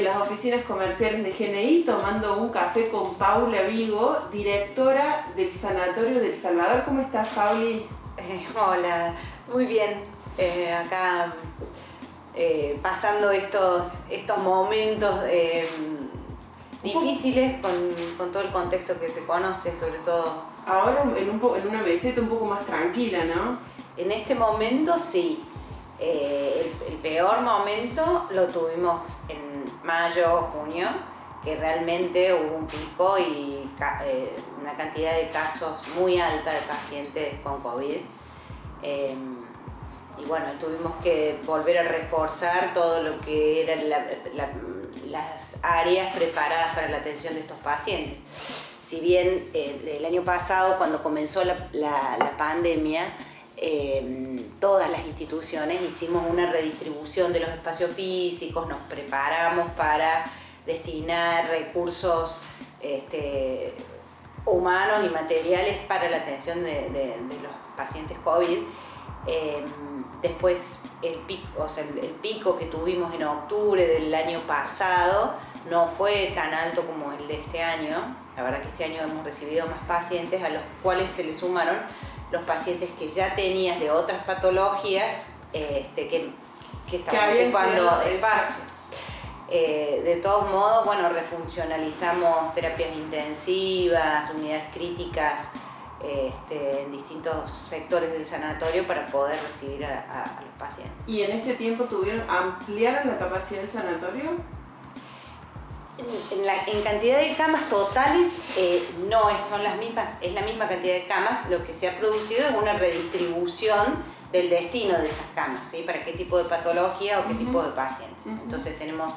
en las oficinas comerciales de GNI tomando un café con Paula Vigo, directora del Sanatorio del Salvador. ¿Cómo estás, Pauli? Eh, hola, muy bien. Eh, acá eh, pasando estos, estos momentos difíciles con, todo el contexto que se conoce, sobre todo. Ahora en, un en una meseta un poco más tranquila, ¿no? En este momento sí. Peor momento lo tuvimos en mayo, junio, que realmente hubo un pico y eh, una cantidad de casos muy alta de pacientes con COVID. Em, y bueno, tuvimos que volver a reforzar todo lo que eran las áreas preparadas para la atención de estos pacientes. Si bien eh, el año pasado, cuando comenzó la, pandemia, em, todas las instituciones hicimos una redistribución de los espacios físicos, nos preparamos para destinar recursos este, humanos y materiales para la atención de, los pacientes COVID. Em, después el pico, el pico que tuvimos en octubre del año pasado no fue tan alto como el de este año. La verdad que este año hemos recibido más pacientes a los cuales se le sumaron los pacientes que ya tenías de otras patologías este, que, que estaban ocupando espacio. Eh, de todos modos, bueno, refuncionalizamos terapias intensivas, unidades críticas este, en distintos sectores del sanatorio para poder recibir a, los pacientes. ¿Y en este tiempo tuvieron, ampliaron la capacidad del sanatorio? En, cantidad de camas totales eh, no es, son las mismas, es la misma cantidad de camas, lo que se ha producido es una redistribución del destino de esas camas, ¿sí? para qué tipo de patología o qué tipo de pacientes. Entonces tenemos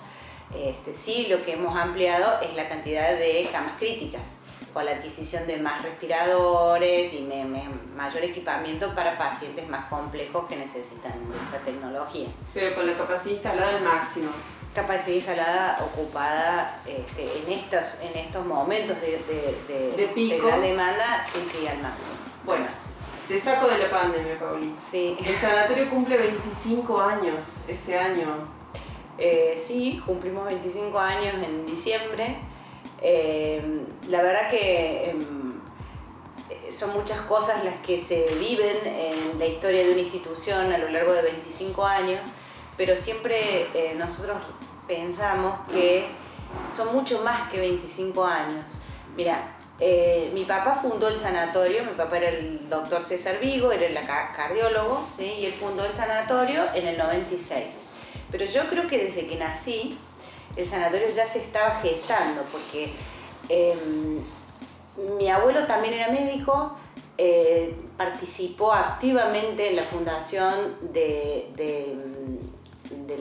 este, sí, lo que hemos ampliado es la cantidad de camas críticas, con la adquisición de más respiradores y mayor equipamiento para pacientes más complejos que necesitan esa tecnología. Pero con la capacidad instalada al máximo. Capacidad instalada ocupada este, en, estos, en estos momentos de, de, gran demanda, sí, sí, al máximo. Bueno. Te saco de la pandemia, Paulina. Sí. El sanatorio cumple 25 años este año. Eh, sí, cumplimos 25 años en diciembre. Eh, la verdad que em, son muchas cosas las que se viven en la historia de una institución a lo largo de 25 años, pero siempre eh, nosotros pensamos que son mucho más que 25 años. Mira, mi papá fundó el sanatorio, mi papá era el doctor César Vigo, era el cardiólogo, ¿sí? y él fundó el sanatorio en el 96. Pero yo creo que desde que nací, el sanatorio ya se estaba gestando, porque em, mi abuelo también era médico, eh, participó activamente en la fundación de,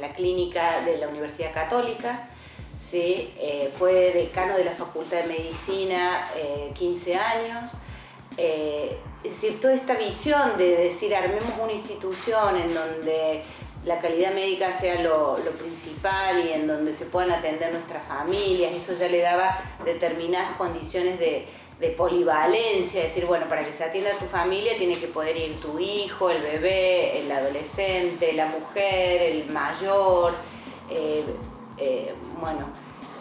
la clínica de la Universidad Católica, ¿sí? Eh, fue decano de la Facultad de Medicina 15 eh, años. es decir, toda esta visión de decir, armemos una institución en donde la calidad médica sea lo, principal y en donde se puedan atender nuestras familias, eso ya le daba determinadas condiciones de, polivalencia, es decir, bueno, para que se atienda a tu familia tiene que poder ir tu hijo, el bebé, el adolescente, la mujer, el mayor, eh, eh, bueno,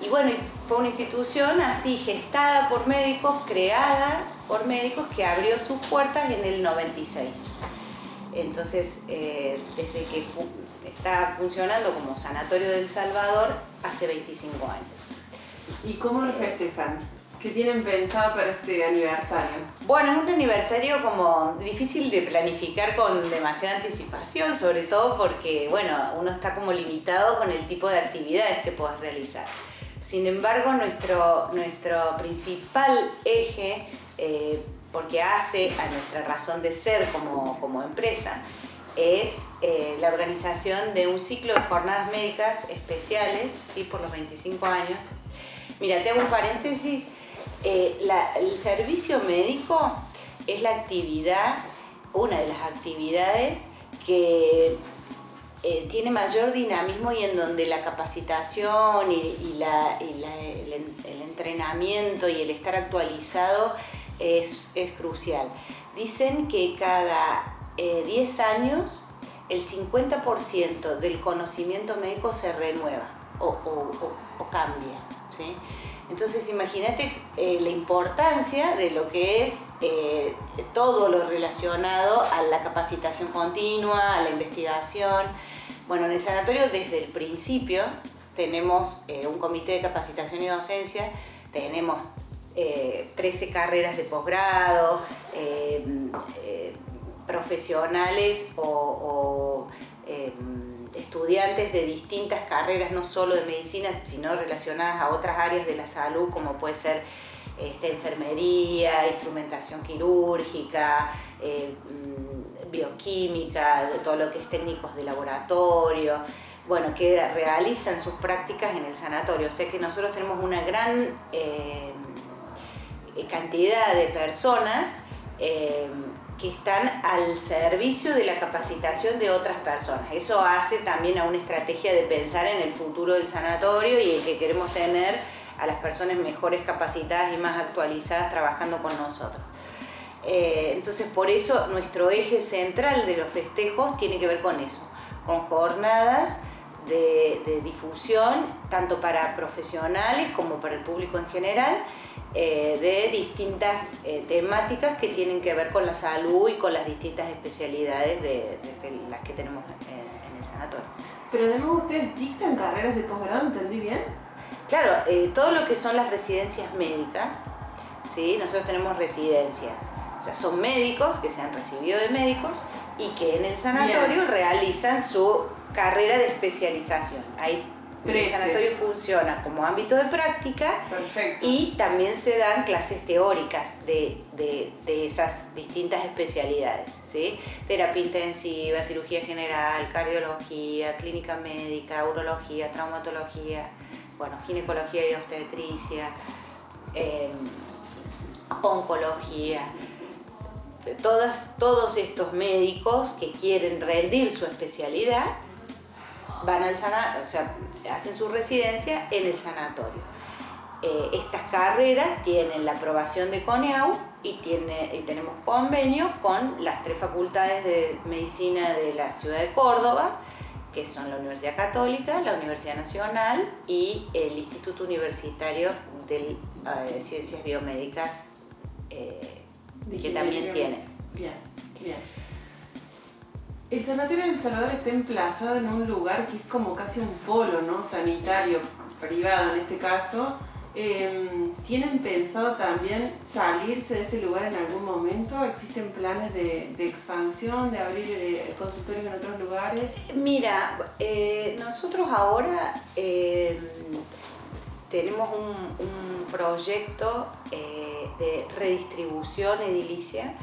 y bueno, fue una institución así gestada por médicos, creada por médicos que abrió sus puertas en el 96. Entonces, eh, desde que está funcionando como Sanatorio del Salvador hace 25 años. ¿Y cómo lo festejan? ¿Qué tienen pensado para este aniversario? Bueno, es un aniversario como difícil de planificar con demasiada anticipación, sobre todo porque, bueno, uno está como limitado con el tipo de actividades que puedas realizar. Sin embargo, nuestro, nuestro principal eje eh, porque hace a nuestra razón de ser como, empresa, es eh, la organización de un ciclo de jornadas médicas especiales, ¿sí? por los 25 años. Mira, te hago un paréntesis, eh, el servicio médico es la actividad, una de las actividades que eh, tiene mayor dinamismo y en donde la capacitación y, el entrenamiento y el estar actualizado es, crucial. Dicen que cada 10 eh, años el 50% del conocimiento médico se renueva. o, cambia. ¿sí? Entonces imagínate eh, la importancia de lo que es eh, todo lo relacionado a la capacitación continua, a la investigación. Bueno, en el sanatorio desde el principio tenemos eh, un comité de capacitación y docencia, tenemos 13 carreras de posgrado, profesionales o, estudiantes de distintas carreras, no solo de medicina, sino relacionadas a otras áreas de la salud, como puede ser este, enfermería, instrumentación quirúrgica, eh, mm, bioquímica, todo lo que es técnicos de laboratorio, bueno, que realizan sus prácticas en el sanatorio. O sea que nosotros tenemos una gran eh, cantidad de personas eh, que están al servicio de la capacitación de otras personas. Eso hace también a una estrategia de pensar en el futuro del sanatorio y en que queremos tener a las personas mejores capacitadas y más actualizadas trabajando con nosotros. Eh, entonces, por eso nuestro eje central de los festejos tiene que ver con eso, con jornadas de, difusión, tanto para profesionales como para el público en general, eh, de distintas eh, temáticas que tienen que ver con la salud y con las distintas especialidades de, las que tenemos en, el sanatorio. Pero además ustedes dictan carreras de posgrado, ¿entendí bien? Claro, eh, todo lo que son las residencias médicas, ¿sí? nosotros tenemos residencias, o sea, son médicos que se han recibido de médicos y que en el sanatorio realizan su carrera de especialización. Ahí el sanatorio funciona como ámbito de práctica y también se dan clases teóricas de, esas distintas especialidades, ¿sí? terapia intensiva, cirugía general, cardiología, clínica médica, urología, traumatología, bueno, ginecología y obstetricia, em, oncología. Todas, todos estos médicos que quieren rendir su especialidad van al sanatorio, o sea, hacen su residencia en el sanatorio. Eh, estas carreras tienen la aprobación de CONEAU y, tiene, y tenemos convenio con las tres facultades de medicina de la ciudad de Córdoba, que son la Universidad Católica, la Universidad Nacional y el Instituto Universitario de eh, Ciencias Biomédicas, eh, que también tiene. Bien, bien. El sanatorio de El Salvador está emplazado en un lugar que es como casi un polo, ¿no? Sanitario, privado en este caso. Em, ¿Tienen pensado también salirse de ese lugar en algún momento? ¿Existen planes de, expansión, de abrir eh, consultorios en otros lugares? Mira, eh, nosotros ahora em, tenemos un, proyecto eh, de redistribución edilicia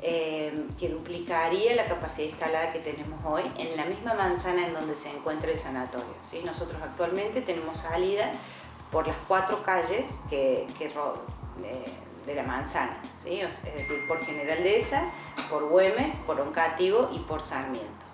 eh, que duplicaría la capacidad instalada que tenemos hoy en la misma manzana en donde se encuentra el sanatorio. ¿sí? Nosotros actualmente tenemos salida por las cuatro calles que, que de la manzana, ¿sí? es decir, por General Dehesa, por Güemes, por Oncativo y por Sarmiento.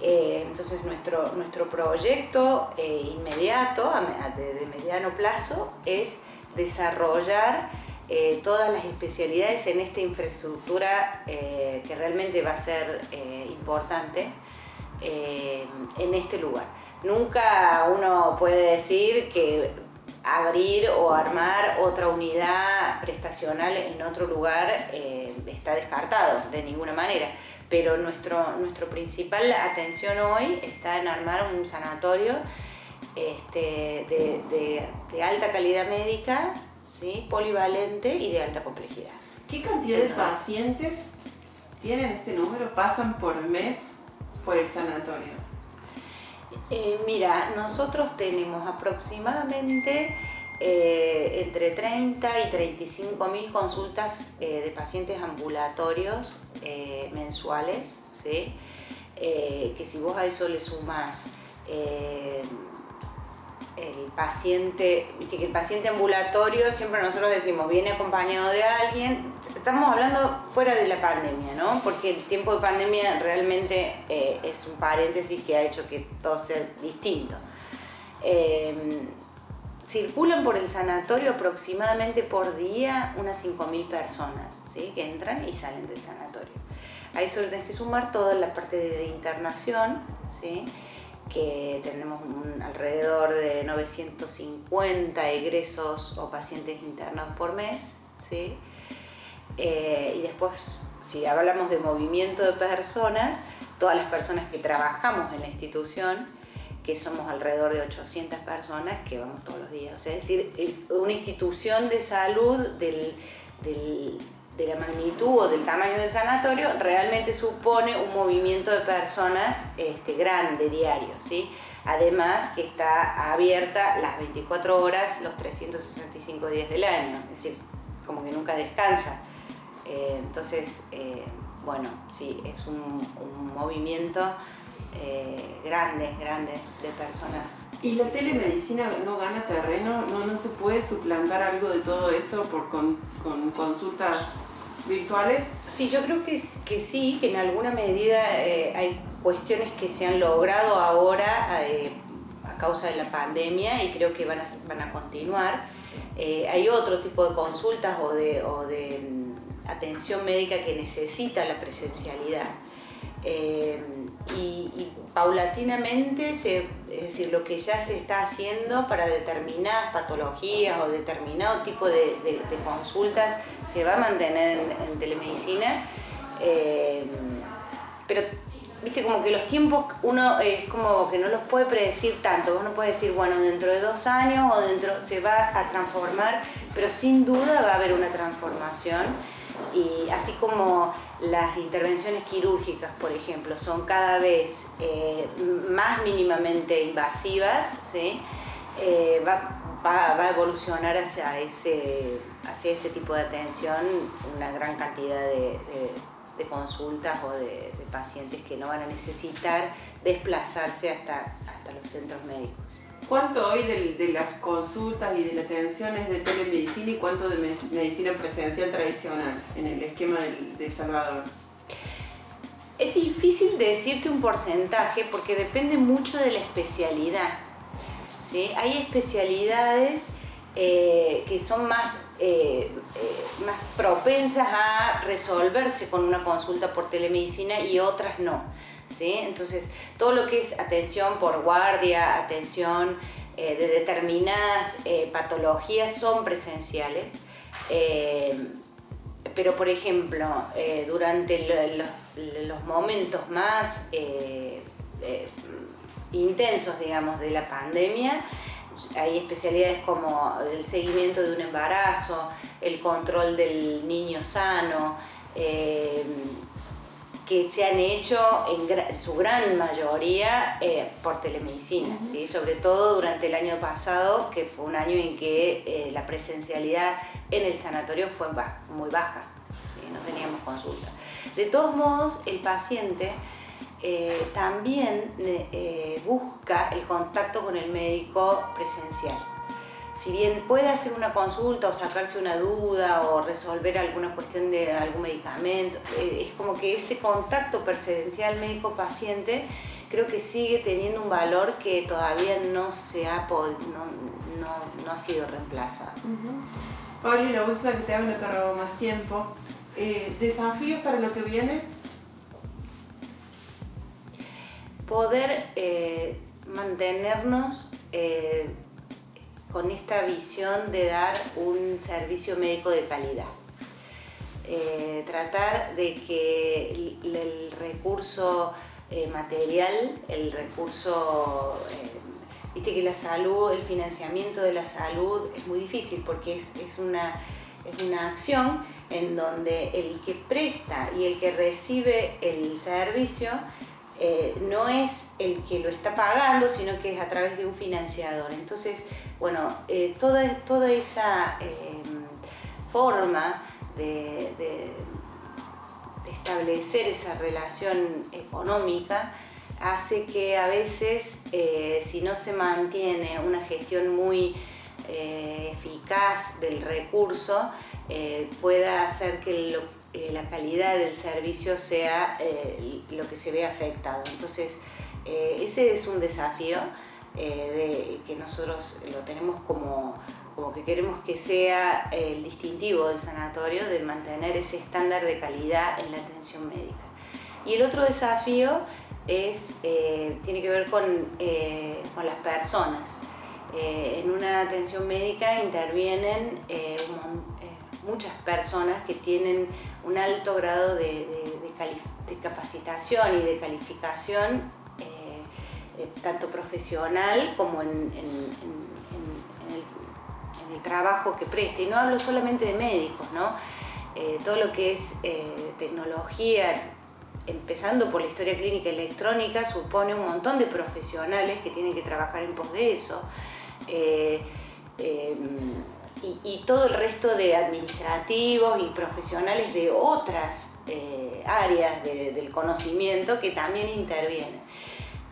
Eh, entonces nuestro, nuestro proyecto inmediato, de mediano plazo, es desarrollar eh, todas las especialidades en esta infraestructura eh, que realmente va a ser eh, importante en este lugar. Nunca uno puede decir que abrir o armar otra unidad prestacional en otro lugar está descartado de ninguna manera, pero nuestro, nuestro principal atención hoy está en armar un sanatorio este, de alta calidad médica ¿sí? polivalente y de alta complejidad. ¿Qué cantidad de pacientes tienen este número, pasan por mes por el sanatorio? Eh, mira, nosotros tenemos aproximadamente eh, entre 30 y 35 mil consultas eh, de pacientes ambulatorios mensuales, que si vos a eso le sumas el paciente, que el paciente ambulatorio, siempre nosotros decimos, viene acompañado de alguien, estamos hablando fuera de la pandemia, ¿no? Porque el tiempo de pandemia realmente eh, es un paréntesis que ha hecho que todo sea distinto. Em, circulan por el sanatorio aproximadamente por día unas 5.000 personas, ¿sí? Que entran y salen del sanatorio. A eso le tenés que sumar toda la parte de internación, ¿sí? Que tenemos alrededor de 950 egresos o pacientes internados por mes, ¿sí? Eh, y después, si hablamos de movimiento de personas, todas las personas que trabajamos en la institución, que somos alrededor de 800 personas que vamos todos los días. es decir, una institución de salud del, de la magnitud o del tamaño del sanatorio realmente supone un movimiento de personas este, grande, diario. ¿sí? Además que está abierta las 24 horas, los 365 días del año, es decir, como que nunca descansa. Eh, entonces, eh, bueno, sí, es un, movimiento eh, grande, grande de personas. ¿Y la telemedicina no gana terreno? ¿No, no se puede suplantar algo de todo eso por con, con consultas virtuales? Sí, yo creo que, que sí, que en alguna medida hay cuestiones que se han logrado ahora a causa de la pandemia y creo que van a, van a continuar. hay otro tipo de consultas o de, de atención médica que necesita la presencialidad. Eh, y, paulatinamente, se, es decir, lo que ya se está haciendo para determinadas patologías o determinado tipo de, consultas se va a mantener en, telemedicina. Eh, pero, viste, como que los tiempos uno es como que no los puede predecir tanto. Uno puede decir, bueno, dentro de dos años o dentro se va a transformar, pero sin duda va a haber una transformación y así como las intervenciones quirúrgicas, por ejemplo, son cada vez eh, más mínimamente invasivas, ¿sí? Eh, va, a evolucionar hacia ese, hacia ese tipo de atención una gran cantidad de, consultas o de, pacientes que no van a necesitar desplazarse hasta, hasta los centros médicos. ¿Cuánto hoy de, las consultas y de las atenciones de telemedicina y cuánto de medicina presencial tradicional en el esquema de Salvador? Es difícil decirte un porcentaje porque depende mucho de la especialidad. ¿sí? Hay especialidades eh, que son más, eh, eh, más propensas a resolverse con una consulta por telemedicina y otras no. Entonces, todo lo que es atención por guardia, atención eh, de determinadas eh, patologías son presenciales. Eh, pero, por ejemplo, durante los momentos más intensos, digamos, de la pandemia, hay especialidades como el seguimiento de un embarazo, el control del niño sano, que se han hecho en su gran mayoría eh, por telemedicina, ¿sí? sobre todo durante el año pasado, que fue un año en que eh, la presencialidad en el sanatorio fue muy baja, ¿sí? no teníamos consulta. De todos modos, el paciente eh, también busca el contacto con el médico presencial si bien puede hacer una consulta o sacarse una duda o resolver alguna cuestión de algún medicamento, eh, es como que ese contacto presencial médico-paciente creo que sigue teniendo un valor que todavía no, se ha, no, ha sido reemplazado. Uh la última que te hago no te robo más tiempo. Eh, ¿Desafíos para lo que viene? Poder eh, mantenernos con esta visión de dar un servicio médico de calidad. Eh, tratar de que el, recurso eh, material, el recurso, eh, viste que la salud, el financiamiento de la salud es muy difícil porque es, una, es una acción en donde el que presta y el que recibe el servicio eh, no es el que lo está pagando, sino que es a través de un financiador. Entonces, bueno, eh, toda, toda esa eh, forma de, establecer esa relación económica hace que a veces, si no se mantiene una gestión muy eficaz del recurso, pueda hacer que eh, la calidad del servicio sea eh, lo que se ve afectado. Entonces, eh, ese es un desafío de, que nosotros lo tenemos como, como que queremos que sea el distintivo del sanatorio, de mantener ese estándar de calidad en la atención médica. Y el otro desafío es, eh, tiene que ver con, eh, con las personas. Eh, en una atención médica intervienen muchas personas que tienen un alto grado de, capacitación y de calificación, tanto profesional como en, el, trabajo que presta. Y no hablo solamente de médicos, ¿no? todo lo que es tecnología, empezando por la historia clínica electrónica, supone un montón de profesionales que tienen que trabajar en pos de eso. Eh, em, y, todo el resto de administrativos y profesionales de otras eh, áreas del conocimiento que también intervienen.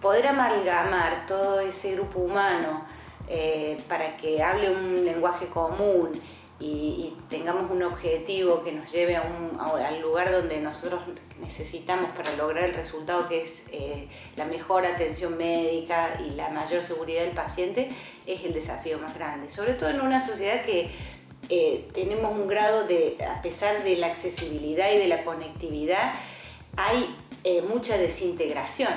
Poder amalgamar todo ese grupo humano eh, para que hable un lenguaje común y, tengamos un objetivo que nos lleve a un, al lugar donde nosotros necesitamos para lograr el resultado que es eh, la mejor atención médica y la mayor seguridad del paciente, es el desafío más grande. Sobre todo en una sociedad que eh, tenemos un grado de, a pesar de la accesibilidad y de la conectividad, hay eh, mucha desintegración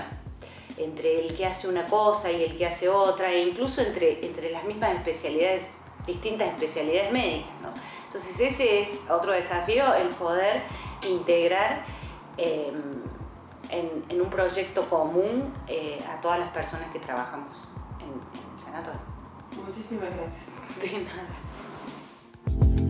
entre el que hace una cosa y el que hace otra, e incluso entre, entre las mismas especialidades distintas especialidades médicas. Entonces ese es otro desafío, el poder integrar em, en, un proyecto común eh, a todas las personas que trabajamos en, en el sanatorio. Muchísimas gracias. De nada.